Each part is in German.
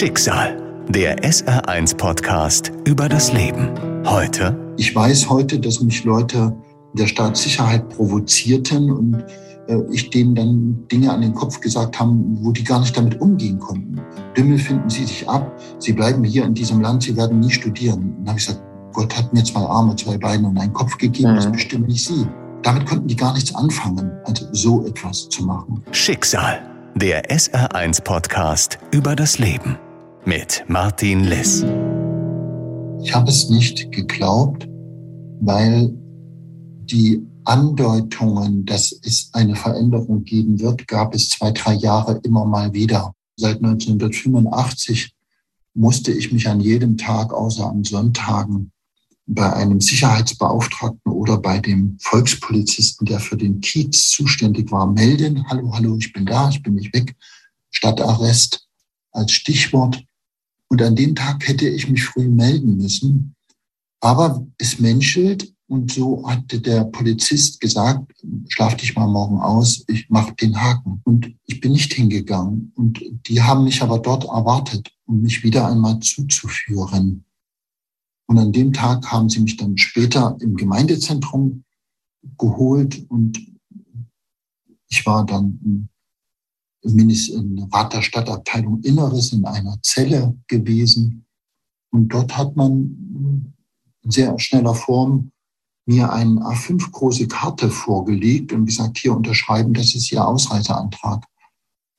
Schicksal. Der SR1-Podcast über das Leben. Heute. Ich weiß heute, dass mich Leute der Staatssicherheit provozierten und äh, ich denen dann Dinge an den Kopf gesagt haben, wo die gar nicht damit umgehen konnten. Dümmel finden Sie sich ab, Sie bleiben hier in diesem Land, Sie werden nie studieren. Und dann habe ich gesagt, Gott hat mir zwei Arme, zwei Beine und einen Kopf gegeben, das mhm. bestimmt nicht Sie. Damit konnten die gar nichts anfangen, also so etwas zu machen. Schicksal, der SR1-Podcast über das Leben mit Martin Liss. Ich habe es nicht geglaubt, weil die Andeutungen, dass es eine Veränderung geben wird, gab es zwei, drei Jahre immer mal wieder. Seit 1985 musste ich mich an jedem Tag außer an Sonntagen bei einem Sicherheitsbeauftragten oder bei dem Volkspolizisten, der für den Kiez zuständig war, melden. Hallo, hallo, ich bin da, ich bin nicht weg. Stadtarrest als Stichwort. Und an dem Tag hätte ich mich früh melden müssen. Aber es menschelt und so hatte der Polizist gesagt, schlaf dich mal morgen aus, ich mache den Haken. Und ich bin nicht hingegangen. Und die haben mich aber dort erwartet, um mich wieder einmal zuzuführen. Und an dem Tag haben sie mich dann später im Gemeindezentrum geholt und ich war dann Rat der Stadtabteilung Inneres in einer Zelle gewesen. Und dort hat man in sehr schneller Form mir eine A5 große Karte vorgelegt und gesagt, hier unterschreiben, das ist Ihr Ausreiseantrag.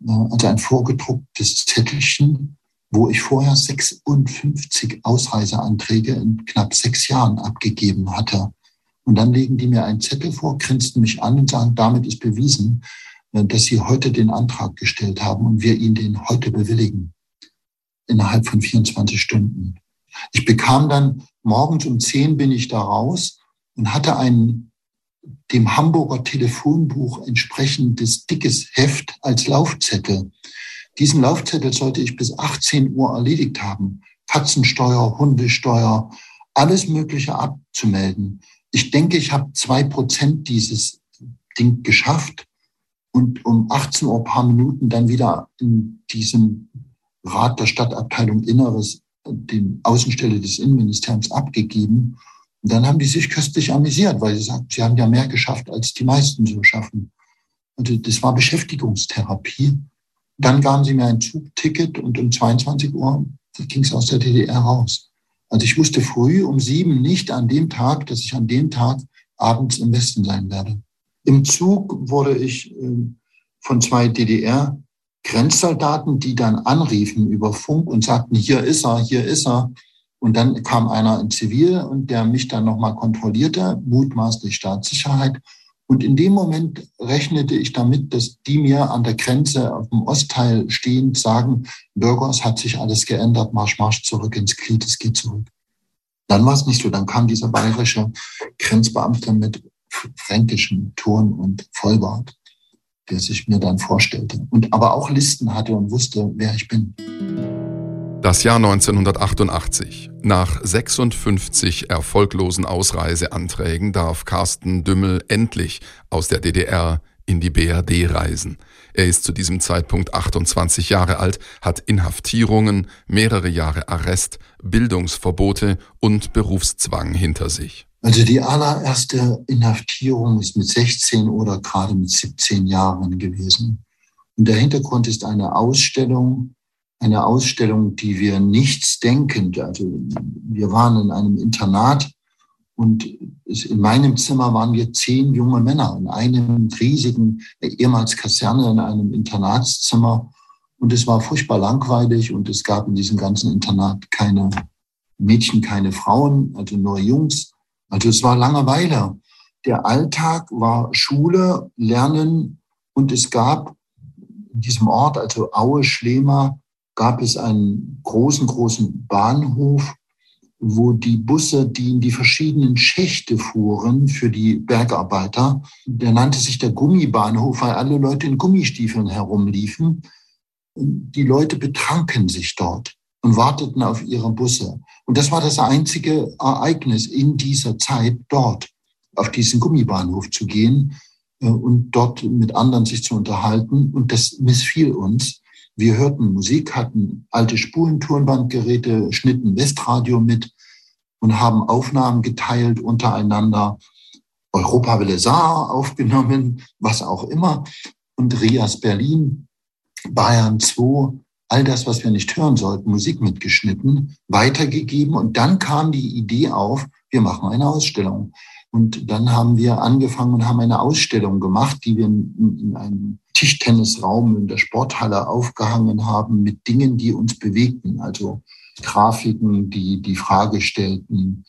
Also ein vorgedrucktes Zettelchen wo ich vorher 56 Ausreiseanträge in knapp sechs Jahren abgegeben hatte. Und dann legen die mir einen Zettel vor, grinsten mich an und sagen, damit ist bewiesen, dass sie heute den Antrag gestellt haben und wir ihn den heute bewilligen. Innerhalb von 24 Stunden. Ich bekam dann morgens um 10 bin ich da raus und hatte ein dem Hamburger Telefonbuch entsprechendes dickes Heft als Laufzettel. Diesen Laufzettel sollte ich bis 18 Uhr erledigt haben. Katzensteuer, Hundesteuer, alles Mögliche abzumelden. Ich denke, ich habe zwei Prozent dieses Ding geschafft und um 18 Uhr paar Minuten dann wieder in diesem Rat der Stadtabteilung Inneres, den Außenstelle des Innenministeriums abgegeben. Und dann haben die sich köstlich amüsiert, weil sie sagt, sie haben ja mehr geschafft, als die meisten so schaffen. Und das war Beschäftigungstherapie. Dann gaben sie mir ein Zugticket und um 22 Uhr ging es aus der DDR raus. Also ich wusste früh um sieben nicht an dem Tag, dass ich an dem Tag abends im Westen sein werde. Im Zug wurde ich ähm, von zwei DDR Grenzsoldaten, die dann anriefen über Funk und sagten, hier ist er, hier ist er. Und dann kam einer in Zivil und der mich dann nochmal kontrollierte, mutmaßlich Staatssicherheit. Und in dem Moment rechnete ich damit, dass die mir an der Grenze auf dem Ostteil stehend sagen, Bürger, es hat sich alles geändert, Marsch, Marsch zurück ins Glied, es geht zurück. Dann war es nicht so. Dann kam dieser bayerische Grenzbeamte mit fränkischem Ton und Vollbart, der sich mir dann vorstellte und aber auch Listen hatte und wusste, wer ich bin. Das Jahr 1988. Nach 56 erfolglosen Ausreiseanträgen darf Carsten Dümmel endlich aus der DDR in die BRD reisen. Er ist zu diesem Zeitpunkt 28 Jahre alt, hat Inhaftierungen, mehrere Jahre Arrest, Bildungsverbote und Berufszwang hinter sich. Also die allererste Inhaftierung ist mit 16 oder gerade mit 17 Jahren gewesen. Und der Hintergrund ist eine Ausstellung eine Ausstellung, die wir nichts denkend, also wir waren in einem Internat und in meinem Zimmer waren wir zehn junge Männer in einem riesigen, ehemals Kaserne, in einem Internatszimmer. Und es war furchtbar langweilig und es gab in diesem ganzen Internat keine Mädchen, keine Frauen, also nur Jungs. Also es war Langeweile. Der Alltag war Schule, Lernen und es gab in diesem Ort, also Aue, Schlema, gab es einen großen, großen Bahnhof, wo die Busse, die in die verschiedenen Schächte fuhren für die Bergarbeiter, der nannte sich der Gummibahnhof, weil alle Leute in Gummistiefeln herumliefen. Die Leute betranken sich dort und warteten auf ihre Busse. Und das war das einzige Ereignis in dieser Zeit dort, auf diesen Gummibahnhof zu gehen äh, und dort mit anderen sich zu unterhalten. Und das missfiel uns. Wir hörten Musik, hatten alte Spulentonbandgeräte, schnitten Westradio mit und haben Aufnahmen geteilt untereinander. Europa Welle Saar aufgenommen, was auch immer. Und Rias Berlin, Bayern 2, all das, was wir nicht hören sollten, Musik mitgeschnitten, weitergegeben. Und dann kam die Idee auf, wir machen eine Ausstellung. Und dann haben wir angefangen und haben eine Ausstellung gemacht, die wir in, in einem Tischtennisraum in der Sporthalle aufgehangen haben mit Dingen, die uns bewegten. Also Grafiken, die die Frage stellten,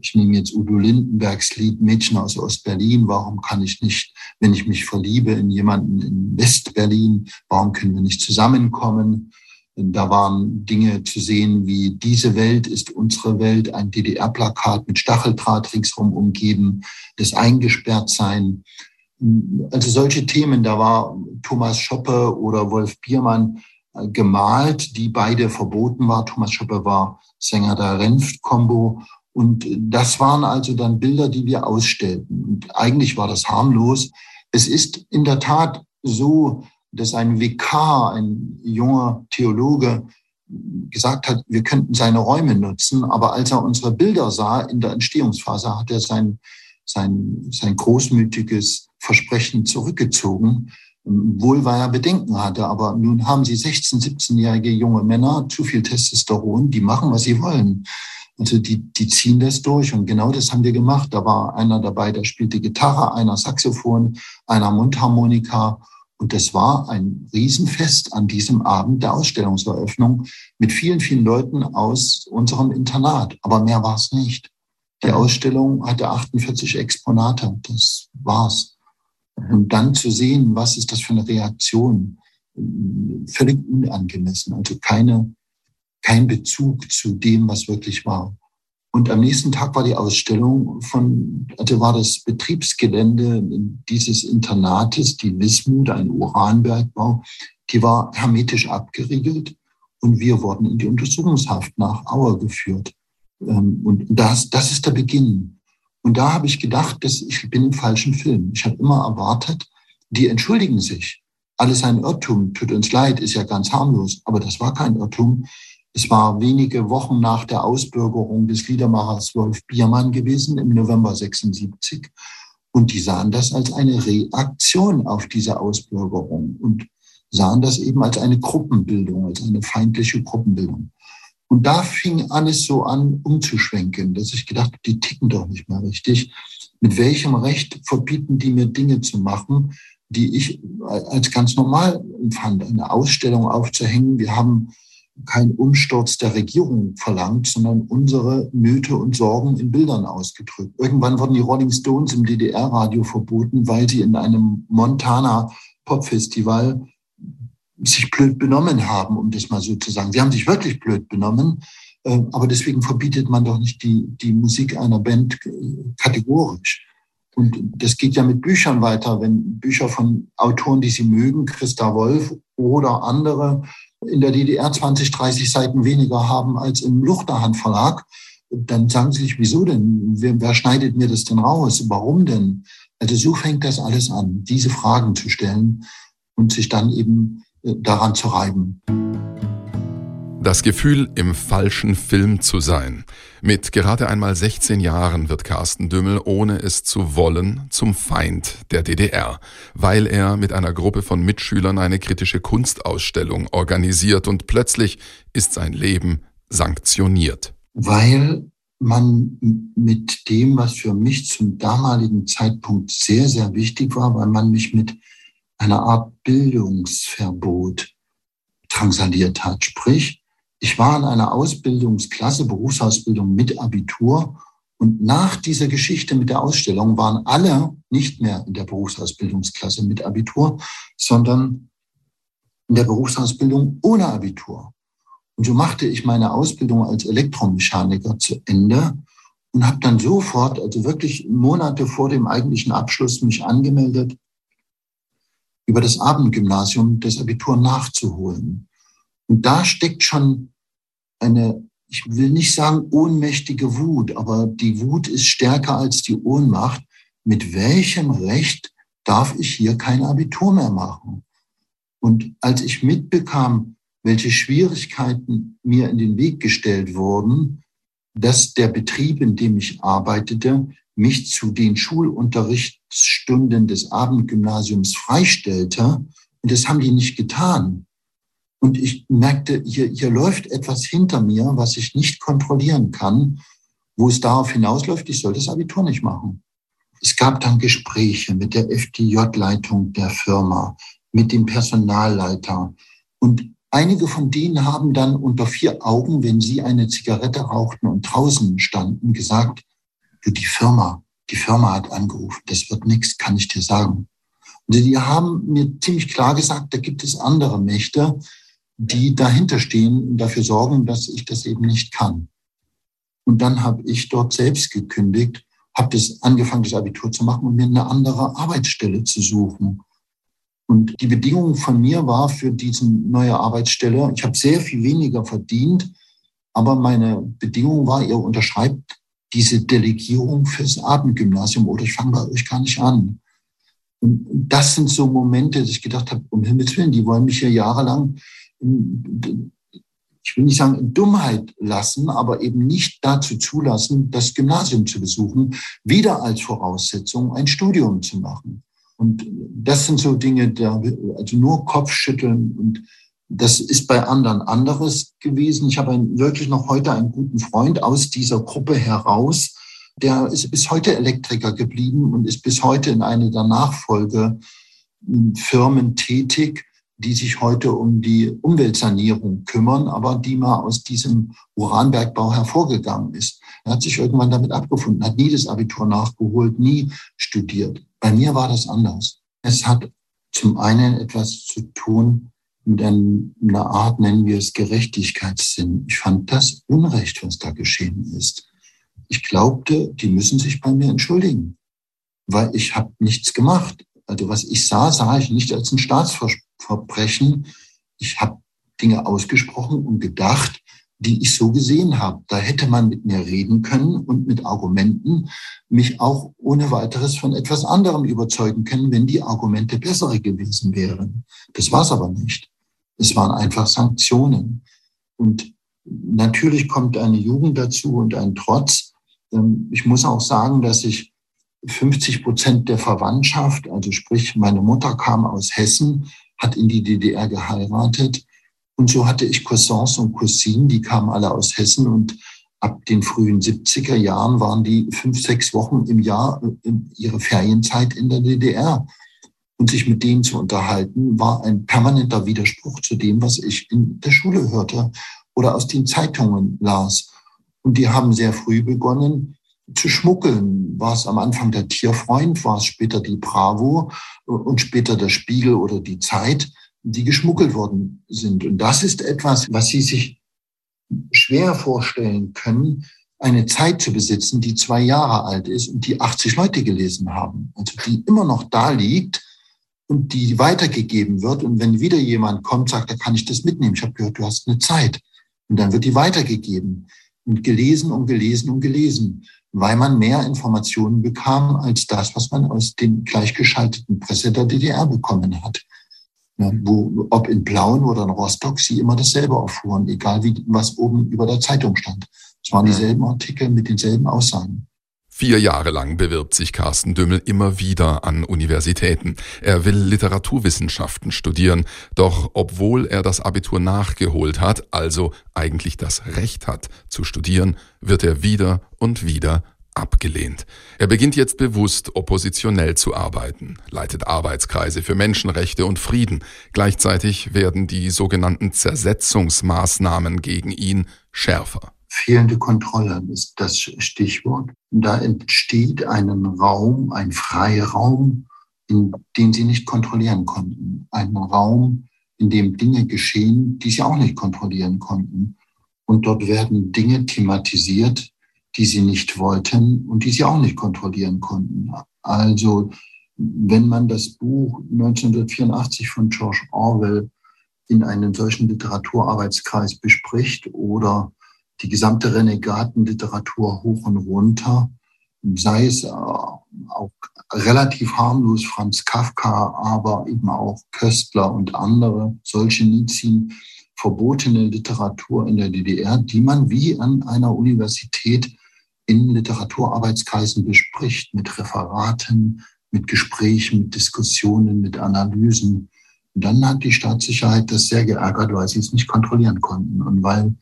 ich nehme jetzt Udo Lindenbergs Lied Mädchen aus Ostberlin, warum kann ich nicht, wenn ich mich verliebe in jemanden in Westberlin, warum können wir nicht zusammenkommen? Da waren Dinge zu sehen wie diese Welt ist unsere Welt, ein DDR-Plakat mit Stacheldraht ringsherum umgeben, das Eingesperrtsein. Also solche Themen, da war Thomas Schoppe oder Wolf Biermann äh, gemalt, die beide verboten war. Thomas Schoppe war Sänger der Renft-Kombo. Und das waren also dann Bilder, die wir ausstellten. Und eigentlich war das harmlos. Es ist in der Tat so, dass ein Vikar, ein junger Theologe, gesagt hat, wir könnten seine Räume nutzen. Aber als er unsere Bilder sah in der Entstehungsphase, hat er sein, sein, sein großmütiges Versprechen zurückgezogen. Wohl, weil er Bedenken hatte. Aber nun haben sie 16-, 17-jährige junge Männer, zu viel Testosteron, die machen, was sie wollen. Also die, die ziehen das durch. Und genau das haben wir gemacht. Da war einer dabei, der spielte Gitarre, einer Saxophon, einer Mundharmonika. Und das war ein Riesenfest an diesem Abend der Ausstellungseröffnung mit vielen, vielen Leuten aus unserem Internat. Aber mehr war es nicht. Die Ausstellung hatte 48 Exponate. Das war's. Und dann zu sehen, was ist das für eine Reaktion, völlig unangemessen. Also keine, kein Bezug zu dem, was wirklich war. Und am nächsten Tag war die Ausstellung von, also war das Betriebsgelände dieses Internates, die Wismut, ein Uranbergbau, die war hermetisch abgeriegelt und wir wurden in die Untersuchungshaft nach Auer geführt. Ähm, und das, das ist der Beginn. Und da habe ich gedacht, dass ich bin im falschen Film. Ich habe immer erwartet, die entschuldigen sich. Alles ein Irrtum, tut uns leid, ist ja ganz harmlos. Aber das war kein Irrtum. Es war wenige Wochen nach der Ausbürgerung des Liedermachers Wolf Biermann gewesen, im November 76. Und die sahen das als eine Reaktion auf diese Ausbürgerung und sahen das eben als eine Gruppenbildung, als eine feindliche Gruppenbildung. Und da fing alles so an, umzuschwenken, dass ich gedacht, die ticken doch nicht mehr richtig. Mit welchem Recht verbieten die mir Dinge zu machen, die ich als ganz normal empfand, eine Ausstellung aufzuhängen. Wir haben keinen Umsturz der Regierung verlangt, sondern unsere Nöte und Sorgen in Bildern ausgedrückt. Irgendwann wurden die Rolling Stones im DDR-Radio verboten, weil sie in einem Montana Popfestival sich blöd benommen haben, um das mal so zu sagen. Sie haben sich wirklich blöd benommen, äh, aber deswegen verbietet man doch nicht die, die Musik einer Band kategorisch. Und das geht ja mit Büchern weiter. Wenn Bücher von Autoren, die Sie mögen, Christa Wolf oder andere, in der DDR 20, 30 Seiten weniger haben als im Luchterhand Verlag, dann sagen sie sich, wieso denn? Wer, wer schneidet mir das denn raus? Warum denn? Also so fängt das alles an, diese Fragen zu stellen und sich dann eben äh, daran zu reiben. Das Gefühl, im falschen Film zu sein. Mit gerade einmal 16 Jahren wird Carsten Dümmel, ohne es zu wollen, zum Feind der DDR, weil er mit einer Gruppe von Mitschülern eine kritische Kunstausstellung organisiert und plötzlich ist sein Leben sanktioniert. Weil man mit dem, was für mich zum damaligen Zeitpunkt sehr, sehr wichtig war, weil man mich mit einer Art Bildungsverbot drangsaliert hat. Sprich, ich war in einer Ausbildungsklasse, Berufsausbildung mit Abitur. Und nach dieser Geschichte mit der Ausstellung waren alle nicht mehr in der Berufsausbildungsklasse mit Abitur, sondern in der Berufsausbildung ohne Abitur. Und so machte ich meine Ausbildung als Elektromechaniker zu Ende und habe dann sofort, also wirklich Monate vor dem eigentlichen Abschluss, mich angemeldet, über das Abendgymnasium das Abitur nachzuholen. Und da steckt schon eine, ich will nicht sagen ohnmächtige Wut, aber die Wut ist stärker als die Ohnmacht. Mit welchem Recht darf ich hier kein Abitur mehr machen? Und als ich mitbekam, welche Schwierigkeiten mir in den Weg gestellt wurden, dass der Betrieb, in dem ich arbeitete, mich zu den Schulunterrichtsstunden des Abendgymnasiums freistellte. Und das haben die nicht getan. Und ich merkte, hier, hier läuft etwas hinter mir, was ich nicht kontrollieren kann, wo es darauf hinausläuft, ich soll das Abitur nicht machen. Es gab dann Gespräche mit der FDJ-Leitung der Firma, mit dem Personalleiter. Und einige von denen haben dann unter vier Augen, wenn sie eine Zigarette rauchten und draußen standen, gesagt, du, die Firma, die Firma hat angerufen, das wird nichts, kann ich dir sagen. Und die haben mir ziemlich klar gesagt, da gibt es andere Mächte, die dahinter stehen und dafür sorgen, dass ich das eben nicht kann. Und dann habe ich dort selbst gekündigt, habe das angefangen, das Abitur zu machen und mir eine andere Arbeitsstelle zu suchen. Und die Bedingung von mir war für diese neue Arbeitsstelle, ich habe sehr viel weniger verdient, aber meine Bedingung war, ihr unterschreibt diese Delegierung fürs Abendgymnasium oder ich fange bei euch gar nicht an. Und das sind so Momente, dass ich gedacht habe, um Himmels Willen, die wollen mich hier jahrelang ich will nicht sagen Dummheit lassen, aber eben nicht dazu zulassen, das Gymnasium zu besuchen, wieder als Voraussetzung ein Studium zu machen. Und das sind so Dinge, also nur Kopfschütteln und das ist bei anderen anderes gewesen. Ich habe wirklich noch heute einen guten Freund aus dieser Gruppe heraus, der ist bis heute Elektriker geblieben und ist bis heute in einer der Nachfolgefirmen tätig die sich heute um die Umweltsanierung kümmern, aber die mal aus diesem Uranbergbau hervorgegangen ist. Er hat sich irgendwann damit abgefunden, hat nie das Abitur nachgeholt, nie studiert. Bei mir war das anders. Es hat zum einen etwas zu tun mit einer Art, nennen wir es Gerechtigkeitssinn. Ich fand das Unrecht, was da geschehen ist. Ich glaubte, die müssen sich bei mir entschuldigen, weil ich habe nichts gemacht. Also was ich sah, sah ich nicht als ein Staatsverbrechen. Ich habe Dinge ausgesprochen und gedacht, die ich so gesehen habe. Da hätte man mit mir reden können und mit Argumenten mich auch ohne weiteres von etwas anderem überzeugen können, wenn die Argumente bessere gewesen wären. Das war es aber nicht. Es waren einfach Sanktionen. Und natürlich kommt eine Jugend dazu und ein Trotz. Ähm, ich muss auch sagen, dass ich 50 Prozent der Verwandtschaft, also sprich, meine Mutter kam aus Hessen, hat in die DDR geheiratet. Und so hatte ich Cousins und Cousinen, die kamen alle aus Hessen und ab den frühen 70er Jahren waren die fünf, sechs Wochen im Jahr äh, ihre Ferienzeit in der DDR. Und sich mit denen zu unterhalten, war ein permanenter Widerspruch zu dem, was ich in der Schule hörte oder aus den Zeitungen las. Und die haben sehr früh begonnen, zu schmuggeln. War es am Anfang der Tierfreund, war es später die Bravo und später der Spiegel oder die Zeit, die geschmuggelt worden sind. Und das ist etwas, was Sie sich schwer vorstellen können, eine Zeit zu besitzen, die zwei Jahre alt ist und die 80 Leute gelesen haben. Also die immer noch da liegt und die weitergegeben wird. Und wenn wieder jemand kommt, sagt, da kann ich das mitnehmen. Ich habe gehört, du hast eine Zeit. Und dann wird die weitergegeben und gelesen und gelesen und gelesen weil man mehr Informationen bekam als das, was man aus den gleichgeschalteten Presse der DDR bekommen hat. Ja, wo, ob in Plauen oder in Rostock, sie immer dasselbe erfuhren, egal wie, was oben über der Zeitung stand. Es waren dieselben Artikel mit denselben Aussagen. Vier Jahre lang bewirbt sich Carsten Dümmel immer wieder an Universitäten. Er will Literaturwissenschaften studieren, doch obwohl er das Abitur nachgeholt hat, also eigentlich das Recht hat zu studieren, wird er wieder und wieder abgelehnt. Er beginnt jetzt bewusst oppositionell zu arbeiten, leitet Arbeitskreise für Menschenrechte und Frieden. Gleichzeitig werden die sogenannten Zersetzungsmaßnahmen gegen ihn schärfer. Fehlende Kontrolle ist das Stichwort. Da entsteht ein Raum, ein Freiraum, in den sie nicht kontrollieren konnten. Ein Raum, in dem Dinge geschehen, die sie auch nicht kontrollieren konnten. Und dort werden Dinge thematisiert, die sie nicht wollten und die sie auch nicht kontrollieren konnten. Also wenn man das Buch 1984 von George Orwell in einem solchen Literaturarbeitskreis bespricht oder die gesamte Renegatenliteratur hoch und runter, sei es äh, auch relativ harmlos Franz Kafka, aber eben auch Köstler und andere solche Nizien verbotene Literatur in der DDR, die man wie an einer Universität in Literaturarbeitskreisen bespricht, mit Referaten, mit Gesprächen, mit Diskussionen, mit Analysen. Und dann hat die Staatssicherheit das sehr geärgert, weil sie es nicht kontrollieren konnten und weil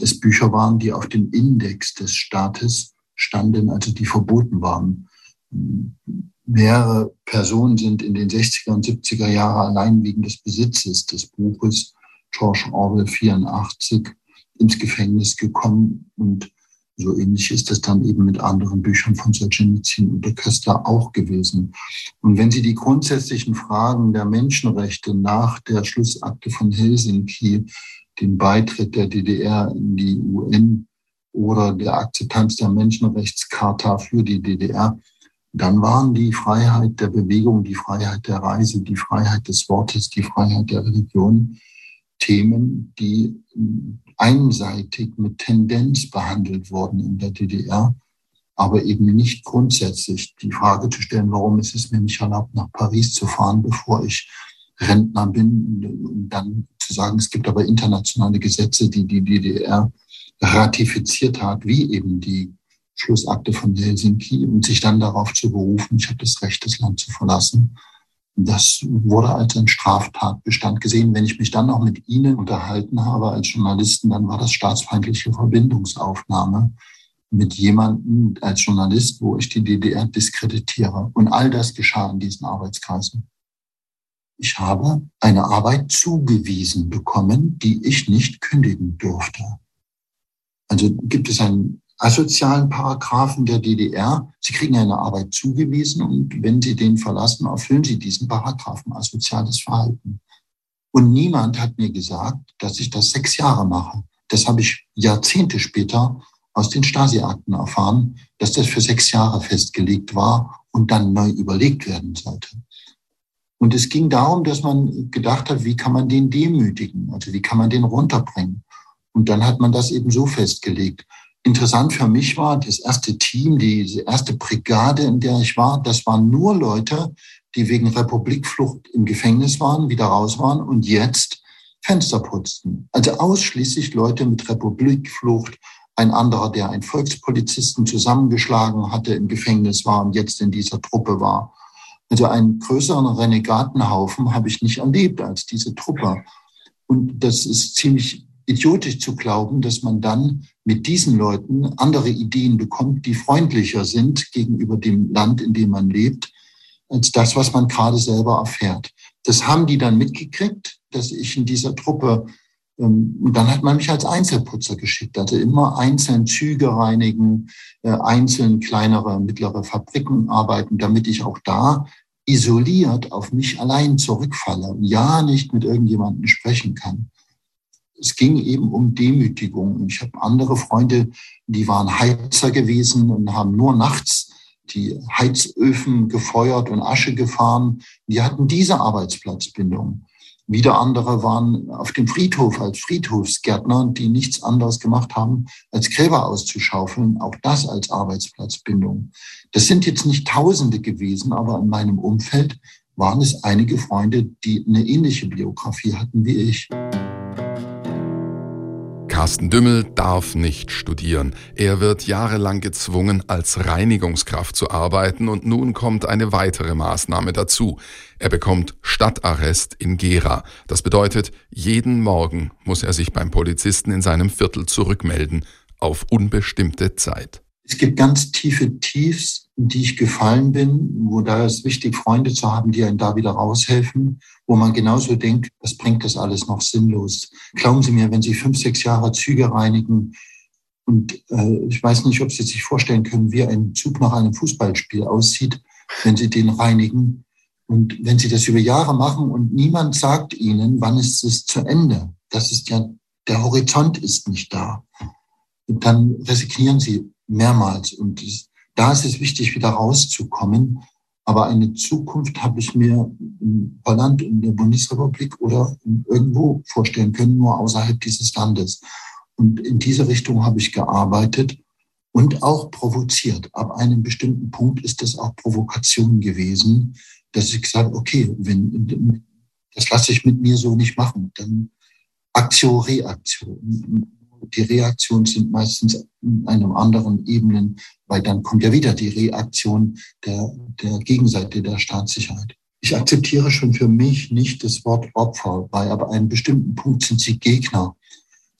es Bücher waren, die auf dem Index des Staates standen, also die verboten waren. Mehrere Personen sind in den 60er und 70er Jahren allein wegen des Besitzes des Buches George Orwell 84 ins Gefängnis gekommen und so ähnlich ist es dann eben mit anderen Büchern von Solzhenitsyn und Köster auch gewesen. Und wenn Sie die grundsätzlichen Fragen der Menschenrechte nach der Schlussakte von Helsinki, dem Beitritt der DDR in die UN oder der Akzeptanz der Menschenrechtscharta für die DDR, dann waren die Freiheit der Bewegung, die Freiheit der Reise, die Freiheit des Wortes, die Freiheit der Religion Themen, die einseitig mit Tendenz behandelt wurden in der DDR, aber eben nicht grundsätzlich die Frage zu stellen, warum ist es mir nicht erlaubt, nach Paris zu fahren, bevor ich Rentner bin, und dann zu sagen, es gibt aber internationale Gesetze, die die DDR ratifiziert hat, wie eben die Schlussakte von Helsinki, und sich dann darauf zu berufen, ich habe das Recht, das Land zu verlassen das wurde als ein Straftatbestand gesehen. Wenn ich mich dann auch mit Ihnen unterhalten habe als Journalisten, dann war das staatsfeindliche Verbindungsaufnahme mit jemandem als Journalist, wo ich die DDR diskreditiere. Und all das geschah in diesen Arbeitskreisen. Ich habe eine Arbeit zugewiesen bekommen, die ich nicht kündigen durfte. Also gibt es ein asozialen Paragraphen der DDR. Sie kriegen eine Arbeit zugewiesen und wenn Sie den verlassen, erfüllen Sie diesen Paragraphen asoziales Verhalten. Und niemand hat mir gesagt, dass ich das sechs Jahre mache. Das habe ich Jahrzehnte später aus den Stasi-Akten erfahren, dass das für sechs Jahre festgelegt war und dann neu überlegt werden sollte. Und es ging darum, dass man gedacht hat, wie kann man den demütigen? Also wie kann man den runterbringen? Und dann hat man das eben so festgelegt. Interessant für mich war, das erste Team, die erste Brigade, in der ich war, das waren nur Leute, die wegen Republikflucht im Gefängnis waren, wieder raus waren und jetzt Fenster putzten. Also ausschließlich Leute mit Republikflucht. Ein anderer, der einen Volkspolizisten zusammengeschlagen hatte, im Gefängnis war und jetzt in dieser Truppe war. Also einen größeren Renegatenhaufen habe ich nicht erlebt als diese Truppe. Und das ist ziemlich idiotisch zu glauben, dass man dann mit diesen Leuten andere Ideen bekommt, die freundlicher sind gegenüber dem Land, in dem man lebt, als das, was man gerade selber erfährt. Das haben die dann mitgekriegt, dass ich in dieser Truppe, und dann hat man mich als Einzelputzer geschickt, also immer einzeln Züge reinigen, äh, einzeln kleinere, mittlere Fabriken arbeiten, damit ich auch da isoliert auf mich allein zurückfalle und ja nicht mit irgendjemandem sprechen kann es ging eben um Demütigung. Ich habe andere Freunde, die waren Heizer gewesen und haben nur nachts die Heizöfen gefeuert und Asche gefahren. Die hatten diese Arbeitsplatzbindung. Wieder andere waren auf dem Friedhof als Friedhofsgärtner, die nichts anderes gemacht haben, als Gräber auszuschaufeln. Auch das als Arbeitsplatzbindung. Das sind jetzt nicht Tausende gewesen, aber in meinem Umfeld waren es einige Freunde, die eine ähnliche Biografie hatten wie ich. Carsten Dümmel darf nicht studieren. Er wird jahrelang gezwungen, als Reinigungskraft zu arbeiten und nun kommt eine weitere Maßnahme dazu. Er bekommt Stadtarrest in Gera. Das bedeutet, jeden Morgen muss er sich beim Polizisten in seinem Viertel zurückmelden, auf unbestimmte Zeit. Es gibt ganz tiefe Tiefs, in die ich gefallen bin, wo da ist wichtig, Freunde zu haben, die einen da wieder raushelfen, wo man genauso denkt, was bringt das alles noch sinnlos? Glauben Sie mir, wenn Sie fünf, sechs Jahre Züge reinigen und äh, ich weiß nicht, ob Sie sich vorstellen können, wie ein Zug nach einem Fußballspiel aussieht, wenn Sie den reinigen. Und wenn Sie das über Jahre machen und niemand sagt Ihnen, wann ist es zu Ende, das ist ja, der Horizont ist nicht da. Und dann resignieren Sie mehrmals. Und da ist es wichtig, wieder rauszukommen. Aber eine Zukunft habe ich mir in Holland, in der Bundesrepublik oder irgendwo vorstellen können, nur außerhalb dieses Landes. Und in diese Richtung habe ich gearbeitet. und auch provoziert. Ab einem bestimmten Punkt ist das auch Provokation gewesen, dass ich gesagt habe, okay, wenn, das lasse ich mit mir so nicht machen. Dann Aktion, Reaktion. Die Reaktionen sind meistens in einem anderen Ebenen, weil dann kommt ja wieder die Reaktion der, der Gegenseite der Staatssicherheit. Ich akzeptiere schon für mich nicht das Wort Opfer, weil ab einem bestimmten Punkt sind sie Gegner.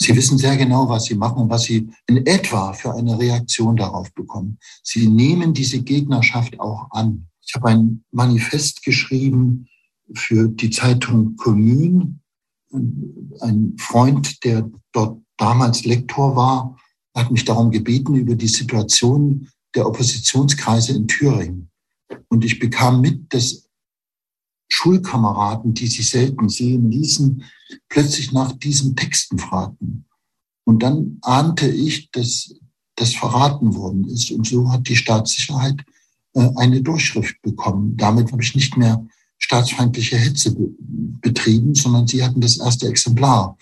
Sie wissen sehr genau, was sie machen und was sie in etwa für eine Reaktion darauf bekommen. Sie nehmen diese Gegnerschaft auch an. Ich habe ein Manifest geschrieben für die Zeitung Commune. Ein Freund, der dort damals Lektor war, hat mich darum gebeten, über die Situation der Oppositionskreise in Thüringen. Und ich bekam mit, dass Schulkameraden, die sich selten sehen ließen, plötzlich nach diesen Texten fragten. Und dann ahnte ich, dass das verraten worden ist. Und so hat die Staatssicherheit äh, eine Durchschrift bekommen. Damit habe ich nicht mehr staatsfeindliche Hetze betrieben, sondern sie hatten das erste Exemplar.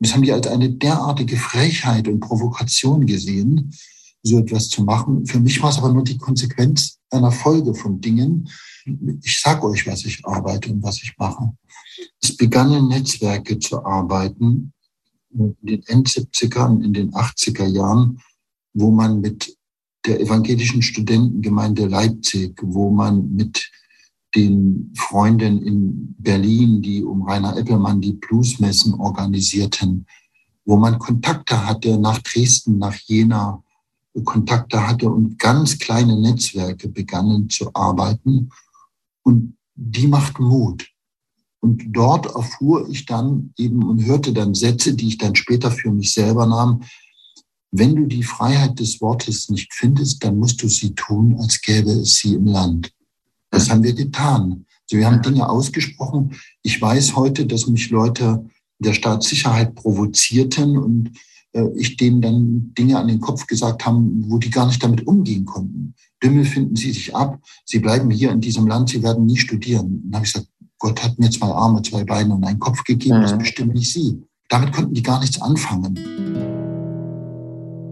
Das haben die als eine derartige Frechheit und Provokation gesehen, so etwas zu machen. Für mich war es aber nur die Konsequenz einer Folge von Dingen, ich sage euch, was ich arbeite und was ich mache. Es begannen Netzwerke zu arbeiten in den End-70ern, in den 80er Jahren, wo man mit der evangelischen Studentengemeinde Leipzig, wo man mit den Freunden in Berlin, die um Rainer Eppelmann die Bluesmessen organisierten, wo man Kontakte hatte nach Dresden, nach Jena, Kontakte hatte und ganz kleine Netzwerke begannen zu arbeiten. Und die macht Mut. Und dort erfuhr ich dann eben und hörte dann Sätze, die ich dann später für mich selber nahm. Wenn du die Freiheit des Wortes nicht findest, dann musst du sie tun, als gäbe es sie im Land. Das haben wir getan. Also wir haben Dinge ausgesprochen. Ich weiß heute, dass mich Leute der Staatssicherheit provozierten und äh, ich denen dann Dinge an den Kopf gesagt haben, wo die gar nicht damit umgehen konnten. Dümmel finden Sie sich ab, Sie bleiben hier in diesem Land, Sie werden nie studieren. Dann habe ich gesagt, Gott hat mir zwei Arme, zwei Beine und einen Kopf gegeben, mhm. das bestimmt nicht Sie. Damit konnten die gar nichts anfangen.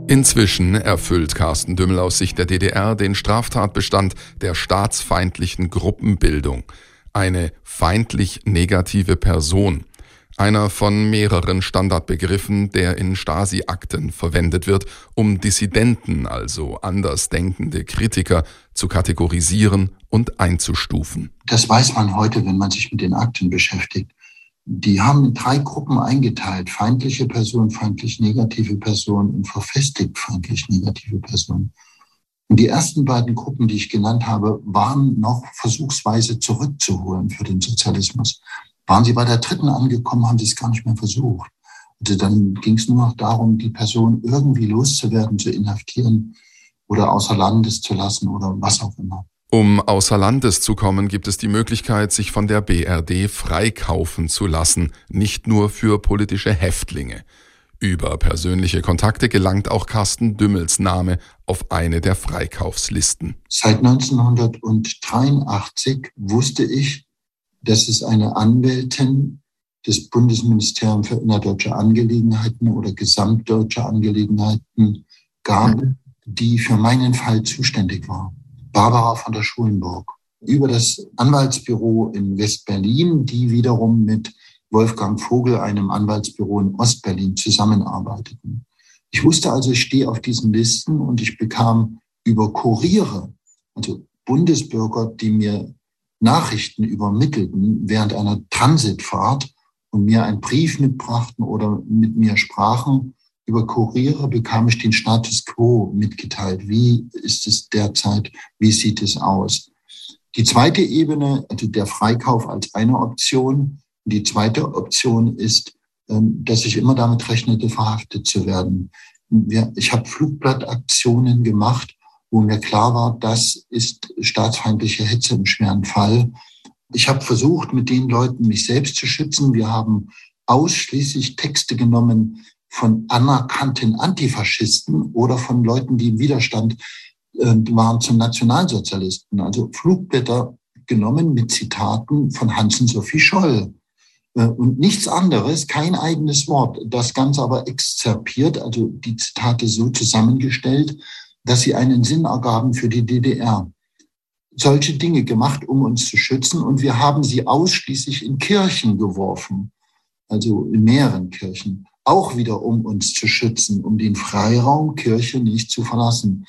Inzwischen erfüllt Carsten Dümmel aus Sicht der DDR den Straftatbestand der staatsfeindlichen Gruppenbildung. Eine feindlich negative Person einer von mehreren Standardbegriffen, der in Stasi-Akten verwendet wird, um Dissidenten, also andersdenkende Kritiker, zu kategorisieren und einzustufen. Das weiß man heute, wenn man sich mit den Akten beschäftigt. Die haben in drei Gruppen eingeteilt. Feindliche Person, feindlich negative Person und verfestigt feindlich negative Person. Und die ersten beiden Gruppen, die ich genannt habe, waren noch versuchsweise zurückzuholen für den Sozialismus. Waren Sie bei der dritten angekommen, haben Sie es gar nicht mehr versucht. Also dann ging es nur noch darum, die Person irgendwie loszuwerden, zu inhaftieren oder außer Landes zu lassen oder was auch immer. Um außer Landes zu kommen, gibt es die Möglichkeit, sich von der BRD freikaufen zu lassen, nicht nur für politische Häftlinge. Über persönliche Kontakte gelangt auch Carsten Dümmels Name auf eine der Freikaufslisten. Seit 1983 wusste ich, dass es eine Anwältin des Bundesministeriums für innerdeutsche Angelegenheiten oder gesamtdeutsche Angelegenheiten gab, die für meinen Fall zuständig war. Barbara von der Schulenburg. Über das Anwaltsbüro in Westberlin, die wiederum mit Wolfgang Vogel, einem Anwaltsbüro in Ostberlin, zusammenarbeiteten. Ich wusste also, ich stehe auf diesen Listen und ich bekam über Kuriere, also Bundesbürger, die mir Nachrichten übermittelten während einer Transitfahrt und mir einen Brief mitbrachten oder mit mir sprachen, über Kuriere bekam ich den Status quo mitgeteilt. Wie ist es derzeit? Wie sieht es aus? Die zweite Ebene, also der Freikauf als eine Option. Die zweite Option ist, ähm, dass ich immer damit rechnete, verhaftet zu werden. Ich habe Flugblattaktionen gemacht, wo mir klar war, das ist staatsfeindliche Hetze im schweren Fall. Ich habe versucht, mit den Leuten mich selbst zu schützen. Wir haben ausschließlich Texte genommen von anerkannten Antifaschisten oder von Leuten, die im Widerstand äh, waren zum Nationalsozialisten. Also Flugblätter genommen mit Zitaten von Hansen Sophie Scholl. Äh, und nichts anderes, kein eigenes Wort. Das Ganze aber exzerpiert, also die Zitate so zusammengestellt, dass sie einen Sinn ergaben für die DDR. Solche Dinge gemacht, um uns zu schützen. Und wir haben sie ausschließlich in Kirchen geworfen, also in mehreren Kirchen, auch wieder um uns zu schützen, um den Freiraum Kirche nicht zu verlassen.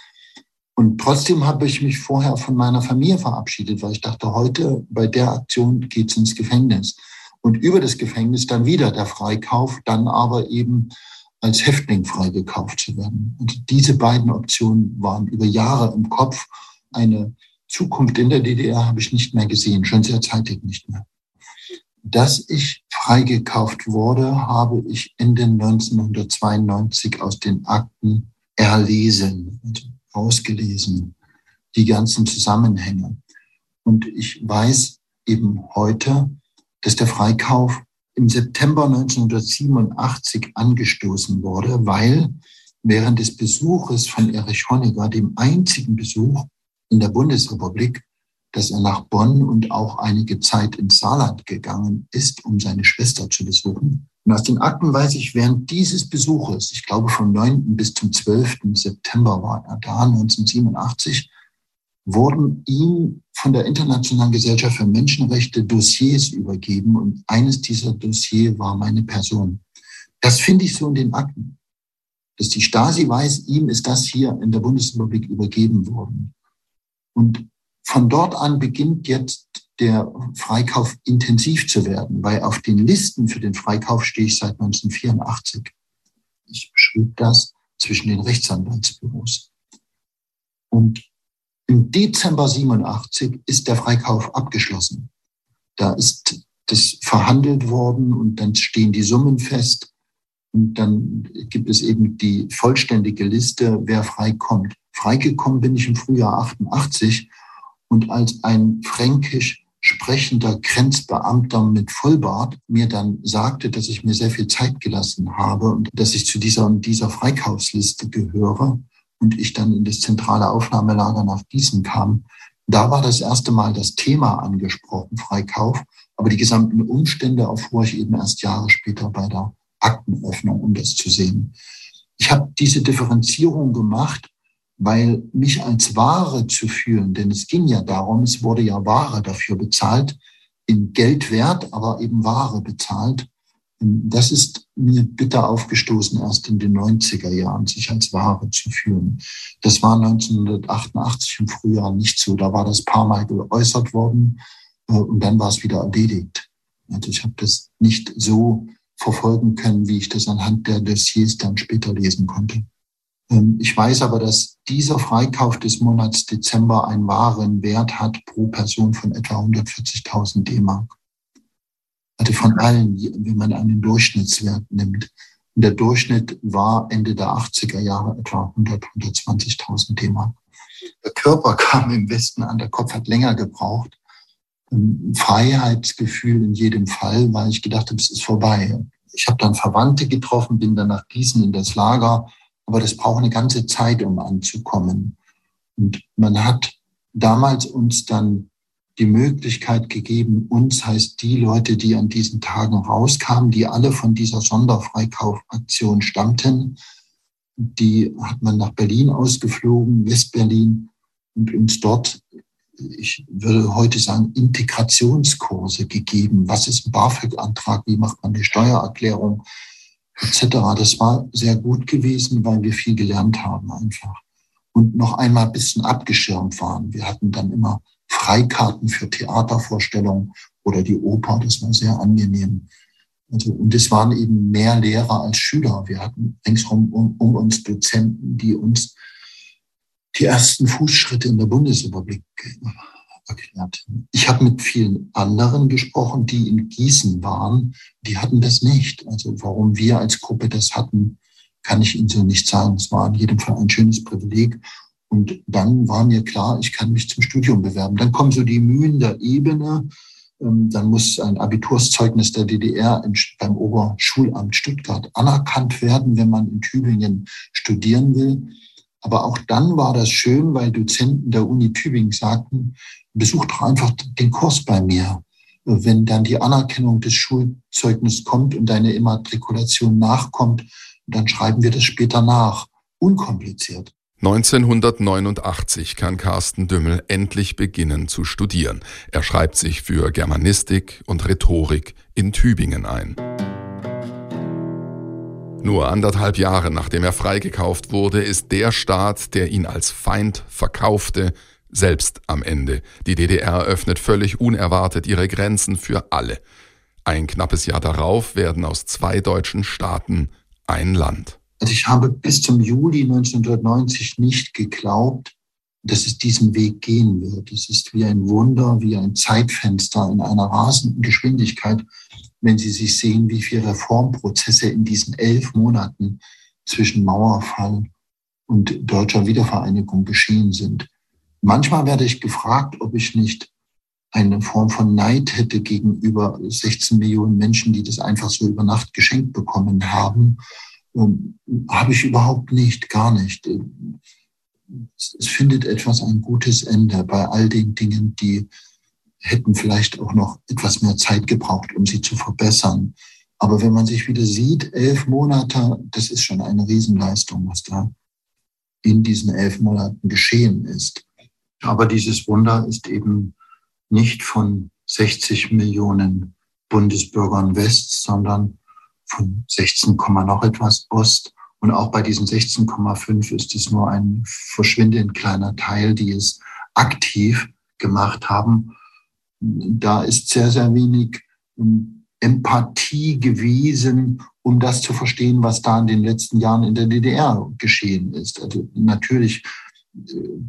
Und trotzdem habe ich mich vorher von meiner Familie verabschiedet, weil ich dachte, heute bei der Aktion geht's ins Gefängnis. Und über das Gefängnis dann wieder der Freikauf, dann aber eben als Häftling freigekauft zu werden. Und diese beiden Optionen waren über Jahre im Kopf. Eine Zukunft in der DDR habe ich nicht mehr gesehen, schon sehr zeitig nicht mehr. Dass ich freigekauft wurde, habe ich Ende 1992 aus den Akten erlesen, also ausgelesen, die ganzen Zusammenhänge. Und ich weiß eben heute, dass der Freikauf im September 1987 angestoßen wurde, weil während des Besuches von Erich Honecker, dem einzigen Besuch in der Bundesrepublik, dass er nach Bonn und auch einige Zeit ins Saarland gegangen ist, um seine Schwester zu besuchen. Und aus den Akten weiß ich, während dieses Besuches, ich glaube vom 9. bis zum 12. September war er da, 1987, wurden ihm von der Internationalen Gesellschaft für Menschenrechte Dossiers übergeben und eines dieser Dossiers war meine Person. Das finde ich so in den Akten, dass die Stasi weiß, ihm ist das hier in der Bundesrepublik übergeben worden. Und von dort an beginnt jetzt der Freikauf intensiv zu werden, weil auf den Listen für den Freikauf stehe ich seit 1984. Ich beschrieb das zwischen den Rechtsanwaltsbüros. Und im Dezember 87 ist der Freikauf abgeschlossen. Da ist das verhandelt worden und dann stehen die Summen fest. Und dann gibt es eben die vollständige Liste, wer freikommt. Freigekommen bin ich im Frühjahr 88 und als ein fränkisch sprechender Grenzbeamter mit Vollbart mir dann sagte, dass ich mir sehr viel Zeit gelassen habe und dass ich zu dieser, dieser Freikaufsliste gehöre, und ich dann in das zentrale Aufnahmelager nach Gießen kam, da war das erste Mal das Thema angesprochen, Freikauf. Aber die gesamten Umstände erfuhr ich eben erst Jahre später bei der Aktenöffnung, um das zu sehen. Ich habe diese Differenzierung gemacht, weil mich als Ware zu fühlen, denn es ging ja darum, es wurde ja Ware dafür bezahlt, in Geldwert, aber eben Ware bezahlt. Das ist mir bitter aufgestoßen, erst in den 90er Jahren, sich als Ware zu führen. Das war 1988 im Frühjahr nicht so. Da war das paar Mal geäußert worden äh, und dann war es wieder erledigt. Also ich habe das nicht so verfolgen können, wie ich das anhand der Dossiers dann später lesen konnte. Ähm, ich weiß aber, dass dieser Freikauf des Monats Dezember einen wahren Wert hat pro Person von etwa 140.000 D-Mark. Also von allen, wenn man einen Durchschnittswert nimmt. Und der Durchschnitt war Ende der 80er Jahre etwa 100, 120.000 D-Mark. Der Körper kam im Westen an, der Kopf hat länger gebraucht. Ein Freiheitsgefühl in jedem Fall, weil ich gedacht habe, es ist vorbei. Ich habe dann Verwandte getroffen, bin dann nach Gießen in das Lager, aber das braucht eine ganze Zeit, um anzukommen. Und man hat damals uns dann die Möglichkeit gegeben, uns heißt die Leute, die an diesen Tagen rauskamen, die alle von dieser Sonderfreikaufaktion stammten, die hat man nach Berlin ausgeflogen, Westberlin, und uns dort, ich würde heute sagen, Integrationskurse gegeben. Was ist ein BAföG-Antrag? Wie macht man eine Steuererklärung? Etc. Das war sehr gut gewesen, weil wir viel gelernt haben einfach. Und noch einmal ein bisschen abgeschirmt waren. Wir hatten dann immer Freikarten für Theatervorstellungen oder die Oper. Das war sehr angenehm. Also, und es waren eben mehr Lehrer als Schüler. Wir hatten ringsherum um, um uns Dozenten, die uns die ersten Fußschritte in der Bundesrepublik erklärt. Ich habe mit vielen anderen gesprochen, die in Gießen waren. Die hatten das nicht. Also warum wir als Gruppe das hatten, kann ich Ihnen so nicht sagen. Es war in jedem Fall ein schönes Privileg. Und dann war mir klar, ich kann mich zum Studium bewerben. Dann kommen so die Mühen der Ebene. Ähm, dann muss ein Abiturszeugnis der DDR beim Oberschulamt Stuttgart anerkannt werden, wenn man in Tübingen studieren will. Aber auch dann war das schön, weil Dozenten der Uni Tübingen sagten, besuch doch einfach den Kurs bei mir. Wenn dann die Anerkennung des Schulzeugnisses kommt und deine Immatrikulation nachkommt, dann schreiben wir das später nach. Unkompliziert. 1989 kann Carsten Dümmel endlich beginnen zu studieren. Er schreibt sich für Germanistik und Rhetorik in Tübingen ein. Nur anderthalb Jahre nachdem er freigekauft wurde, ist der Staat, der ihn als Feind verkaufte, selbst am Ende. Die DDR öffnet völlig unerwartet ihre Grenzen für alle. Ein knappes Jahr darauf werden aus zwei deutschen Staaten ein Land. Also ich habe bis zum Juli 1990 nicht geglaubt, dass es diesen Weg gehen wird. Es ist wie ein Wunder, wie ein Zeitfenster in einer rasenden Geschwindigkeit, wenn Sie sich sehen, wie viele Reformprozesse in diesen elf Monaten zwischen Mauerfall und deutscher Wiedervereinigung geschehen sind. Manchmal werde ich gefragt, ob ich nicht eine Form von Neid hätte gegenüber 16 Millionen Menschen, die das einfach so über Nacht geschenkt bekommen haben ähm, habe ich überhaupt nicht, gar nicht. Es findet etwas ein gutes Ende bei all den Dingen, die hätten vielleicht auch noch etwas mehr Zeit gebraucht, um sie zu verbessern. Aber wenn man sich wieder sieht, elf Monate, das ist schon eine Riesenleistung, was da in diesen elf Monaten geschehen ist. Aber dieses Wunder ist eben nicht von 60 Millionen Bundesbürgern West, sondern von 16, noch etwas Ost. Und auch bei diesen 16,5 ist es nur ein verschwindend kleiner Teil, die es aktiv gemacht haben. Da ist sehr, sehr wenig ähm, Empathie gewesen, um das zu verstehen, was da in den letzten Jahren in der DDR geschehen ist. Also natürlich,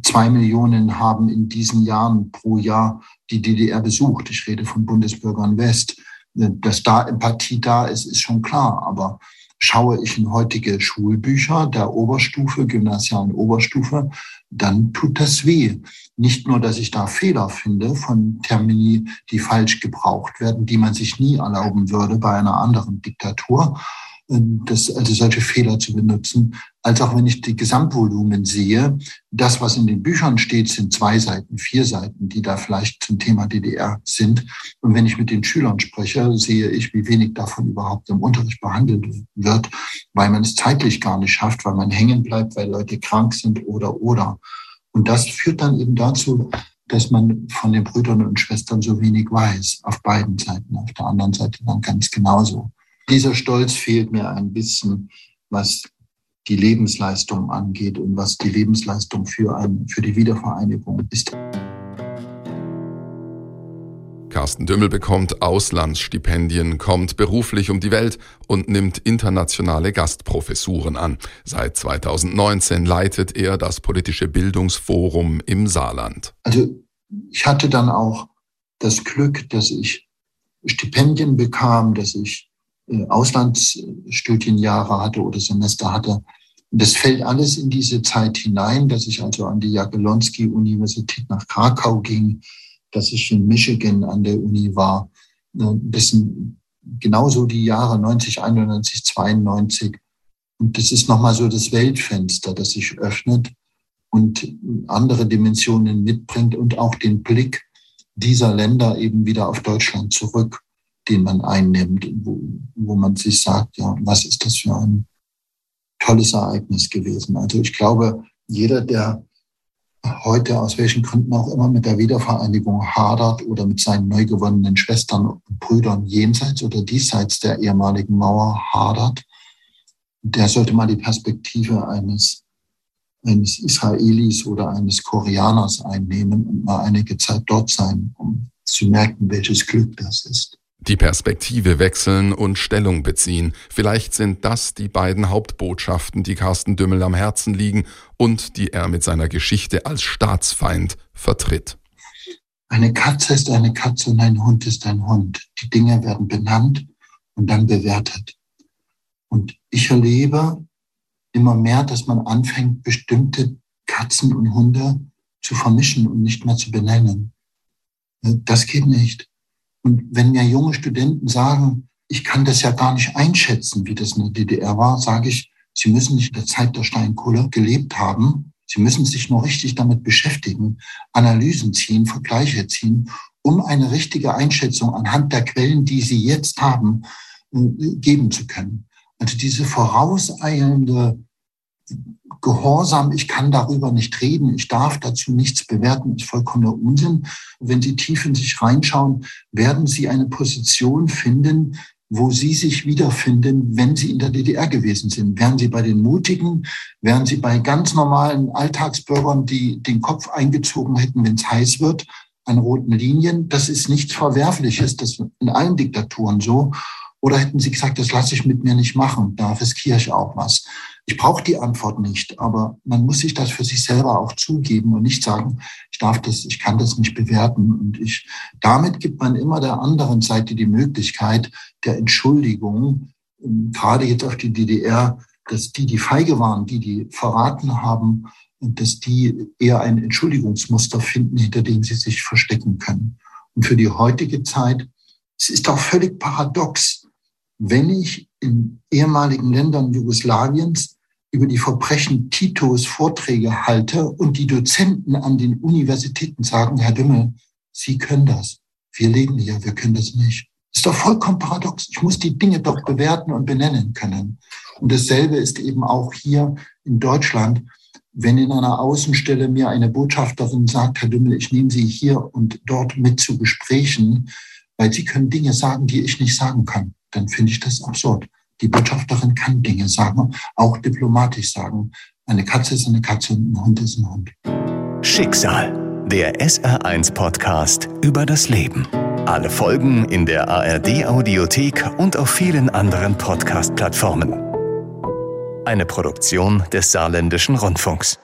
zwei Millionen haben in diesen Jahren pro Jahr die DDR besucht. Ich rede von Bundesbürgern West. Dass da Empathie da ist, ist schon klar. Aber schaue ich in heutige Schulbücher der Oberstufe, gymnasialen Oberstufe, dann tut das weh. Nicht nur, dass ich da Fehler finde von Termini, die falsch gebraucht werden, die man sich nie erlauben würde bei einer anderen Diktatur, das, also solche Fehler zu benutzen, als auch wenn ich die Gesamtvolumen sehe. Das, was in den Büchern steht, sind zwei Seiten, vier Seiten, die da vielleicht zum Thema DDR sind. Und wenn ich mit den Schülern spreche, sehe ich, wie wenig davon überhaupt im Unterricht behandelt wird, weil man es zeitlich gar nicht schafft, weil man hängen bleibt, weil Leute krank sind oder oder. Und das führt dann eben dazu, dass man von den Brüdern und Schwestern so wenig weiß, auf beiden Seiten, auf der anderen Seite dann ganz genauso dieser Stolz fehlt mir ein bisschen, was die Lebensleistung angeht und was die Lebensleistung für, ein, für die Wiedervereinigung ist. Carsten Dümmel bekommt Auslandsstipendien, kommt beruflich um die Welt und nimmt internationale Gastprofessuren an. Seit 2019 leitet er das politische Bildungsforum im Saarland. Also ich hatte dann auch das Glück, dass ich Stipendien bekam, dass ich Auslandsstudienjahre hatte oder Semester hatte. das fällt alles in diese Zeit hinein, dass ich also an die Jagiellonski-Universität nach Krakau ging, dass ich in Michigan an der Uni war. Äh, das sind genauso die Jahre 90, 91, 92. Und das ist nochmal so das Weltfenster, das sich öffnet und andere Dimensionen mitbringt und auch den Blick dieser Länder eben wieder auf Deutschland zurück den man einnimmt, wo, wo man sich sagt, ja, was ist das für ein tolles Ereignis gewesen. Also ich glaube, jeder, der heute aus welchen Gründen auch immer mit der Wiedervereinigung hadert oder mit seinen neu gewonnenen Schwestern und Brüdern jenseits oder diesseits der ehemaligen Mauer hadert, der sollte mal die Perspektive eines, eines Israelis oder eines Koreaners einnehmen und mal einige Zeit dort sein, um zu merken, welches Glück das ist. Die Perspektive wechseln und Stellung beziehen. Vielleicht sind das die beiden Hauptbotschaften, die Carsten Dümmel am Herzen liegen und die er mit seiner Geschichte als Staatsfeind vertritt. Eine Katze ist eine Katze und ein Hund ist ein Hund. Die Dinge werden benannt und dann bewertet. Und ich erlebe immer mehr, dass man anfängt, bestimmte Katzen und Hunde zu vermischen und nicht mehr zu benennen. Das geht nicht. Und wenn mir junge Studenten sagen, ich kann das ja gar nicht einschätzen, wie das in der DDR war, sage ich, sie müssen nicht in der Zeit der Steinkohle gelebt haben. Sie müssen sich nur richtig damit beschäftigen, Analysen ziehen, Vergleiche ziehen, um eine richtige Einschätzung anhand der Quellen, die sie jetzt haben, äh, geben zu können. Also diese vorauseilende Gehorsam, ich kann darüber nicht reden, ich darf dazu nichts bewerten, ist vollkommener Unsinn. Wenn Sie tief in sich reinschauen, werden Sie eine Position finden, wo Sie sich wiederfinden, wenn Sie in der DDR gewesen sind. Wären Sie bei den Mutigen, wären Sie bei ganz normalen Alltagsbürgern, die den Kopf eingezogen hätten, wenn es heiß wird, an roten Linien. Das ist nichts Verwerfliches, das ist in allen Diktaturen so. Oder hätten Sie gesagt, das lasse ich mit mir nicht machen, da riskiere ich auch was. Ich brauche die Antwort nicht, aber man muss sich das für sich selber auch zugeben und nicht sagen, ich darf das, ich kann das nicht bewerten. Und ich, damit gibt man immer der anderen Seite die Möglichkeit der Entschuldigung, ähm, gerade jetzt auf die DDR, dass die, die feige waren, die, die verraten haben, und dass die eher ein Entschuldigungsmuster finden, hinter dem sie sich verstecken können. Und für die heutige Zeit, es ist auch völlig paradox, wenn ich in ehemaligen Ländern Jugoslawiens über die Verbrechen Titos Vorträge halte und die Dozenten an den Universitäten sagen, Herr Dümmel, Sie können das. Wir leben hier, wir können das nicht. Ist doch vollkommen paradox. Ich muss die Dinge doch bewerten und benennen können. Und dasselbe ist eben auch hier in Deutschland. Wenn in einer Außenstelle mir eine Botschafterin sagt, Herr Dümmel, ich nehme Sie hier und dort mit zu Gesprächen, weil Sie können Dinge sagen, die ich nicht sagen kann, dann finde ich das absurd. Die Botschafterin kann Dinge sagen, auch diplomatisch sagen. Eine Katze ist eine Katze und ein Hund ist ein Hund. Schicksal, der SR1-Podcast über das Leben. Alle Folgen in der ARD-Audiothek und auf vielen anderen Podcast-Plattformen. Eine Produktion des Saarländischen Rundfunks.